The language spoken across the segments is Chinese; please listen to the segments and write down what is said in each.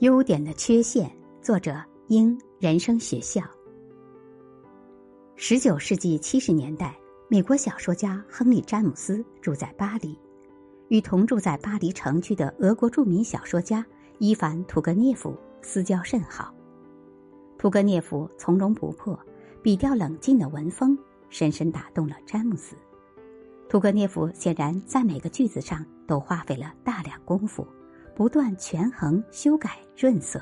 优点的缺陷，作者英人生学校。十九世纪七十年代，美国小说家亨利·詹姆斯住在巴黎，与同住在巴黎城区的俄国著名小说家伊凡·屠格涅夫私交甚好。屠格涅夫从容不迫、笔调冷静的文风，深深打动了詹姆斯。屠格涅夫显然在每个句子上都花费了大量功夫。不断权衡、修改、润色，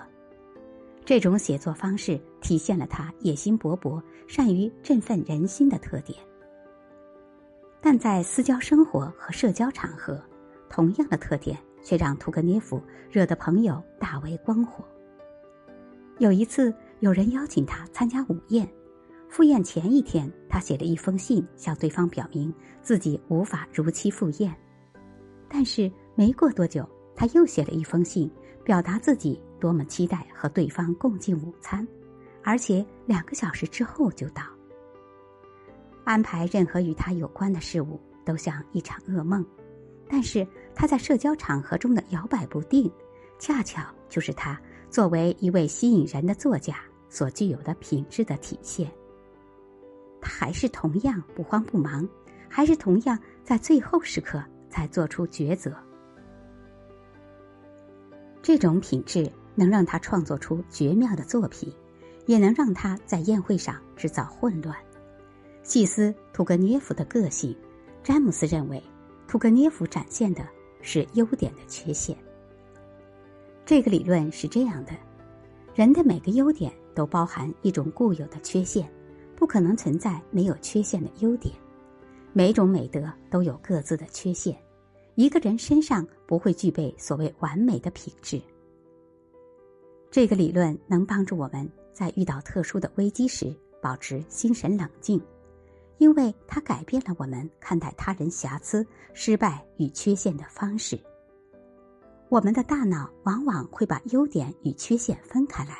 这种写作方式体现了他野心勃勃、善于振奋人心的特点。但在私交生活和社交场合，同样的特点却让屠格涅夫惹得朋友大为光火。有一次，有人邀请他参加午宴，赴宴前一天，他写了一封信向对方表明自己无法如期赴宴，但是没过多久。他又写了一封信，表达自己多么期待和对方共进午餐，而且两个小时之后就到。安排任何与他有关的事物都像一场噩梦，但是他在社交场合中的摇摆不定，恰巧就是他作为一位吸引人的作家所具有的品质的体现。他还是同样不慌不忙，还是同样在最后时刻才做出抉择。这种品质能让他创作出绝妙的作品，也能让他在宴会上制造混乱。细思屠格涅夫的个性，詹姆斯认为，屠格涅夫展现的是优点的缺陷。这个理论是这样的：人的每个优点都包含一种固有的缺陷，不可能存在没有缺陷的优点。每种美德都有各自的缺陷。一个人身上不会具备所谓完美的品质。这个理论能帮助我们在遇到特殊的危机时保持心神冷静，因为它改变了我们看待他人瑕疵、失败与缺陷的方式。我们的大脑往往会把优点与缺陷分开来，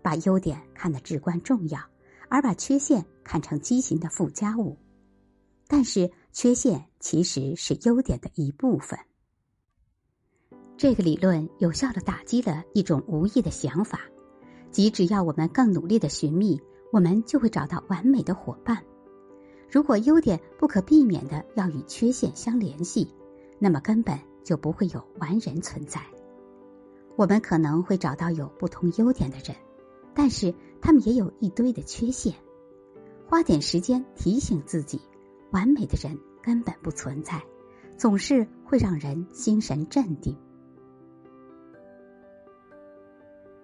把优点看得至关重要，而把缺陷看成畸形的附加物。但是。缺陷其实是优点的一部分。这个理论有效的打击了一种无意的想法，即只要我们更努力的寻觅，我们就会找到完美的伙伴。如果优点不可避免的要与缺陷相联系，那么根本就不会有完人存在。我们可能会找到有不同优点的人，但是他们也有一堆的缺陷。花点时间提醒自己。完美的人根本不存在，总是会让人心神镇定。